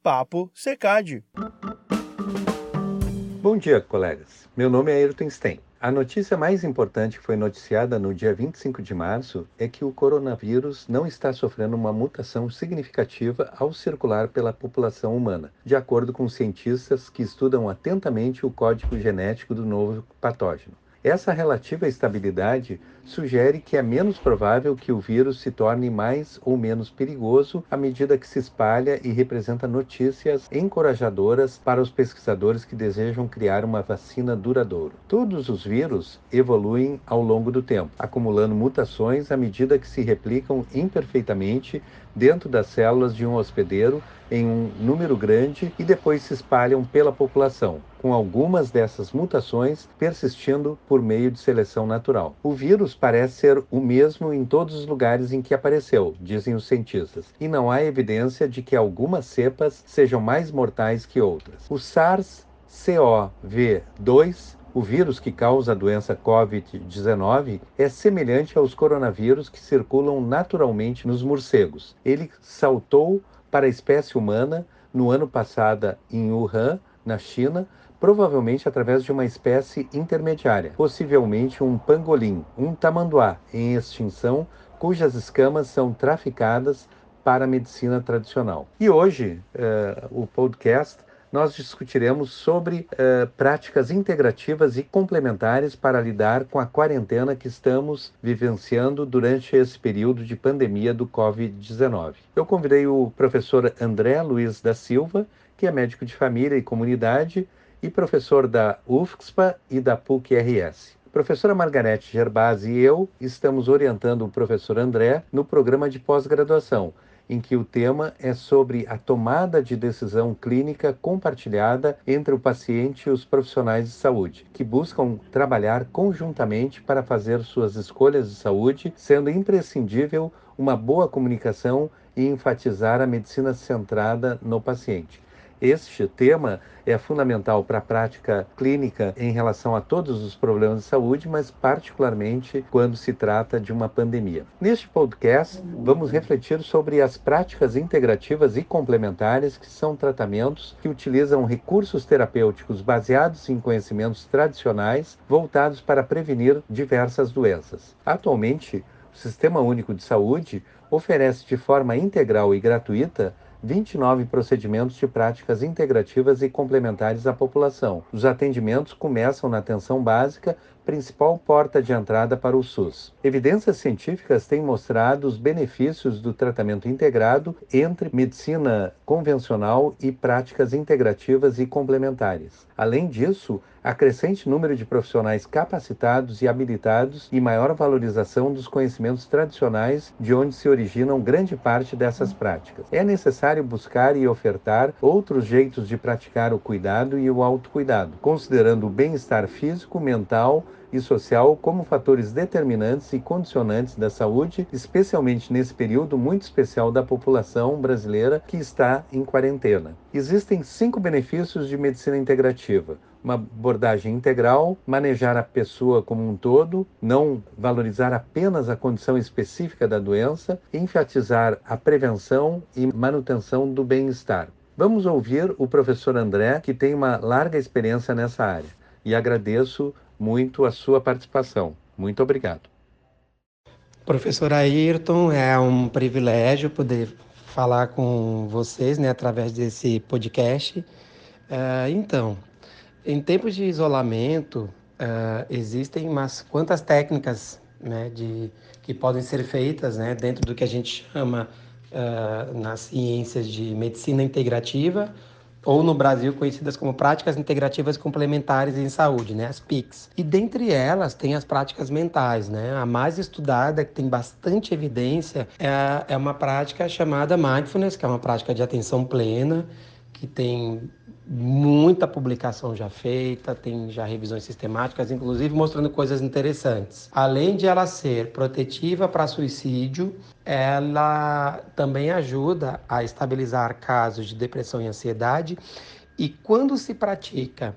Papo Secad. Bom dia, colegas. Meu nome é Ayrton Stein. A notícia mais importante que foi noticiada no dia 25 de março é que o coronavírus não está sofrendo uma mutação significativa ao circular pela população humana, de acordo com cientistas que estudam atentamente o código genético do novo patógeno. Essa relativa estabilidade sugere que é menos provável que o vírus se torne mais ou menos perigoso à medida que se espalha e representa notícias encorajadoras para os pesquisadores que desejam criar uma vacina duradoura. Todos os vírus evoluem ao longo do tempo, acumulando mutações à medida que se replicam imperfeitamente dentro das células de um hospedeiro em um número grande e depois se espalham pela população, com algumas dessas mutações persistindo por meio de seleção natural. O vírus parece ser o mesmo em todos os lugares em que apareceu, dizem os cientistas, e não há evidência de que algumas cepas sejam mais mortais que outras. O SARS-CoV-2 o vírus que causa a doença Covid-19 é semelhante aos coronavírus que circulam naturalmente nos morcegos. Ele saltou para a espécie humana no ano passado em Wuhan, na China, provavelmente através de uma espécie intermediária, possivelmente um pangolim, um tamanduá em extinção, cujas escamas são traficadas para a medicina tradicional. E hoje, uh, o podcast nós discutiremos sobre uh, práticas integrativas e complementares para lidar com a quarentena que estamos vivenciando durante esse período de pandemia do Covid-19. Eu convidei o professor André Luiz da Silva, que é médico de família e comunidade e professor da UFSPA e da PUC-RS. Professora Margarete Gerbasi e eu estamos orientando o professor André no programa de pós-graduação em que o tema é sobre a tomada de decisão clínica compartilhada entre o paciente e os profissionais de saúde, que buscam trabalhar conjuntamente para fazer suas escolhas de saúde, sendo imprescindível uma boa comunicação e enfatizar a medicina centrada no paciente. Este tema é fundamental para a prática clínica em relação a todos os problemas de saúde, mas particularmente quando se trata de uma pandemia. Neste podcast, vamos refletir sobre as práticas integrativas e complementares, que são tratamentos que utilizam recursos terapêuticos baseados em conhecimentos tradicionais voltados para prevenir diversas doenças. Atualmente, o Sistema Único de Saúde oferece de forma integral e gratuita 29 procedimentos de práticas integrativas e complementares à população. Os atendimentos começam na atenção básica, principal porta de entrada para o SUS. Evidências científicas têm mostrado os benefícios do tratamento integrado entre medicina convencional e práticas integrativas e complementares. Além disso, há crescente número de profissionais capacitados e habilitados e maior valorização dos conhecimentos tradicionais de onde se originam grande parte dessas práticas. É necessário buscar e ofertar outros jeitos de praticar o cuidado e o autocuidado, considerando o bem-estar físico, mental, e social como fatores determinantes e condicionantes da saúde, especialmente nesse período muito especial da população brasileira que está em quarentena. Existem cinco benefícios de medicina integrativa uma abordagem integral, manejar a pessoa como um todo, não valorizar apenas a condição específica da doença, enfatizar a prevenção e manutenção do bem-estar. Vamos ouvir o professor André, que tem uma larga experiência nessa área. E agradeço muito a sua participação. Muito obrigado. Professor Ayrton, é um privilégio poder falar com vocês né, através desse podcast. Uh, então, em tempos de isolamento, uh, existem umas quantas técnicas né, de, que podem ser feitas né, dentro do que a gente chama uh, nas ciências de medicina integrativa ou no Brasil conhecidas como práticas integrativas complementares em saúde, né, as PICs. E dentre elas tem as práticas mentais, né? A mais estudada, que tem bastante evidência, é, é uma prática chamada mindfulness, que é uma prática de atenção plena, que tem muita publicação já feita, tem já revisões sistemáticas, inclusive mostrando coisas interessantes. Além de ela ser protetiva para suicídio, ela também ajuda a estabilizar casos de depressão e ansiedade. E quando se pratica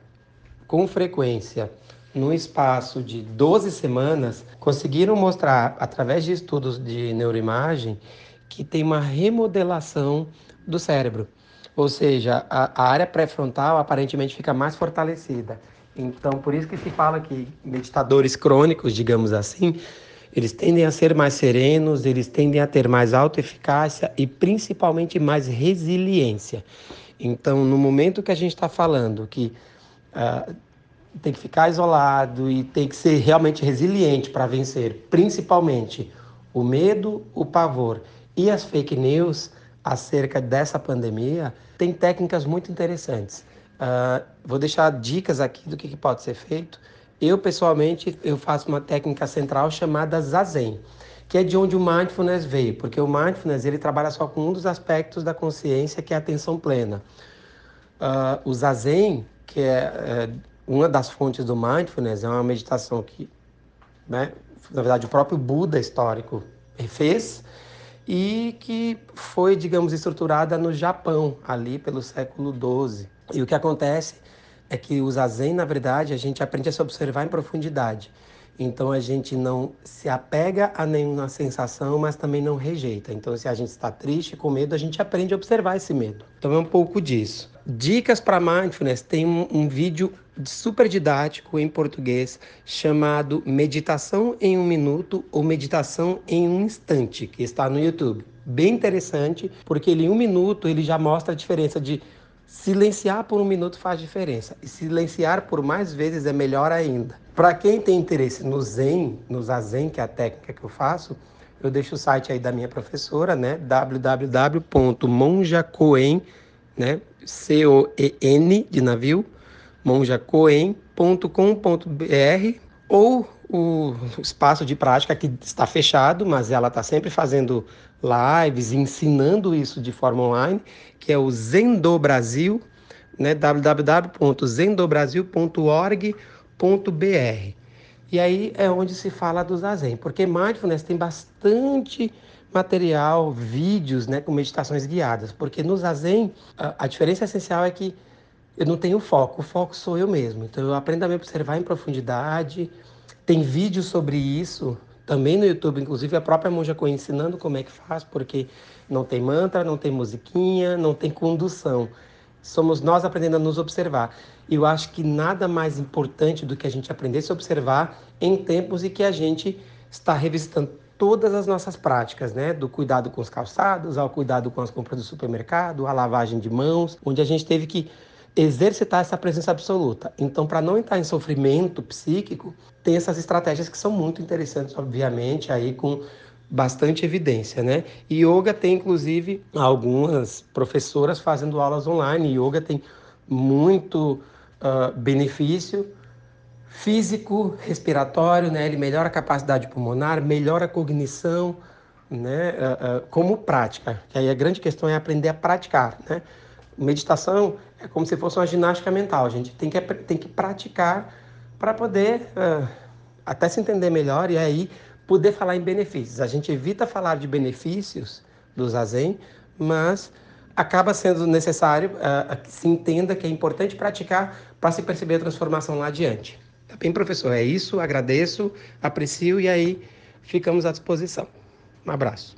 com frequência no espaço de 12 semanas, conseguiram mostrar, através de estudos de neuroimagem, que tem uma remodelação do cérebro. Ou seja, a, a área pré-frontal aparentemente fica mais fortalecida. Então, por isso que se fala que meditadores crônicos, digamos assim, eles tendem a ser mais serenos, eles tendem a ter mais autoeficácia e principalmente mais resiliência. Então, no momento que a gente está falando que uh, tem que ficar isolado e tem que ser realmente resiliente para vencer, principalmente o medo, o pavor e as fake news acerca dessa pandemia, tem técnicas muito interessantes. Uh, vou deixar dicas aqui do que, que pode ser feito. Eu, pessoalmente, eu faço uma técnica central chamada Zazen, que é de onde o Mindfulness veio, porque o Mindfulness ele trabalha só com um dos aspectos da consciência, que é a atenção plena. Uh, o Zazen, que é, é, uma das fontes do Mindfulness, é uma meditação que, né, na verdade, o próprio Buda histórico fez, e que foi, digamos, estruturada no Japão, ali pelo século XII. E o que acontece é que o zazen, na verdade, a gente aprende a se observar em profundidade. Então a gente não se apega a nenhuma sensação, mas também não rejeita. Então, se a gente está triste, com medo, a gente aprende a observar esse medo. Então é um pouco disso. Dicas para mindfulness: tem um, um vídeo super didático em português chamado Meditação em um Minuto ou Meditação em um Instante, que está no YouTube. Bem interessante, porque ele, em um minuto ele já mostra a diferença de Silenciar por um minuto faz diferença e silenciar por mais vezes é melhor ainda. Para quem tem interesse no Zen, no Zazen, que é a técnica que eu faço, eu deixo o site aí da minha professora, né? www.monjacoen, né? C O E N de navio, monjacoen.com.br ou o espaço de prática que está fechado, mas ela está sempre fazendo lives, ensinando isso de forma online, que é o Zendo Brasil, né? www.zendobrasil.org.br. E aí é onde se fala do Zazen, porque Mindfulness tem bastante material, vídeos, né, com meditações guiadas, porque no Zazen a, a diferença essencial é que eu não tenho foco, o foco sou eu mesmo. Então eu aprendo a me observar em profundidade. Tem vídeos sobre isso também no YouTube, inclusive a própria Monja Coen ensinando como é que faz, porque não tem mantra, não tem musiquinha, não tem condução. Somos nós aprendendo a nos observar. E eu acho que nada mais importante do que a gente aprender a se observar em tempos em que a gente está revisitando todas as nossas práticas, né? Do cuidado com os calçados, ao cuidado com as compras do supermercado, a lavagem de mãos, onde a gente teve que exercitar essa presença absoluta. Então, para não entrar em sofrimento psíquico, tem essas estratégias que são muito interessantes, obviamente, aí com bastante evidência, né? E yoga tem inclusive algumas professoras fazendo aulas online. Yoga tem muito uh, benefício físico, respiratório, né? Ele melhora a capacidade pulmonar, melhora a cognição, né? Uh, uh, como prática. Que aí a grande questão é aprender a praticar, né? Meditação é como se fosse uma ginástica mental. A gente tem que, tem que praticar para poder uh, até se entender melhor e aí poder falar em benefícios. A gente evita falar de benefícios do zazen, mas acaba sendo necessário uh, que se entenda que é importante praticar para se perceber a transformação lá adiante. Tá bem, professor? É isso. Agradeço, aprecio e aí ficamos à disposição. Um abraço.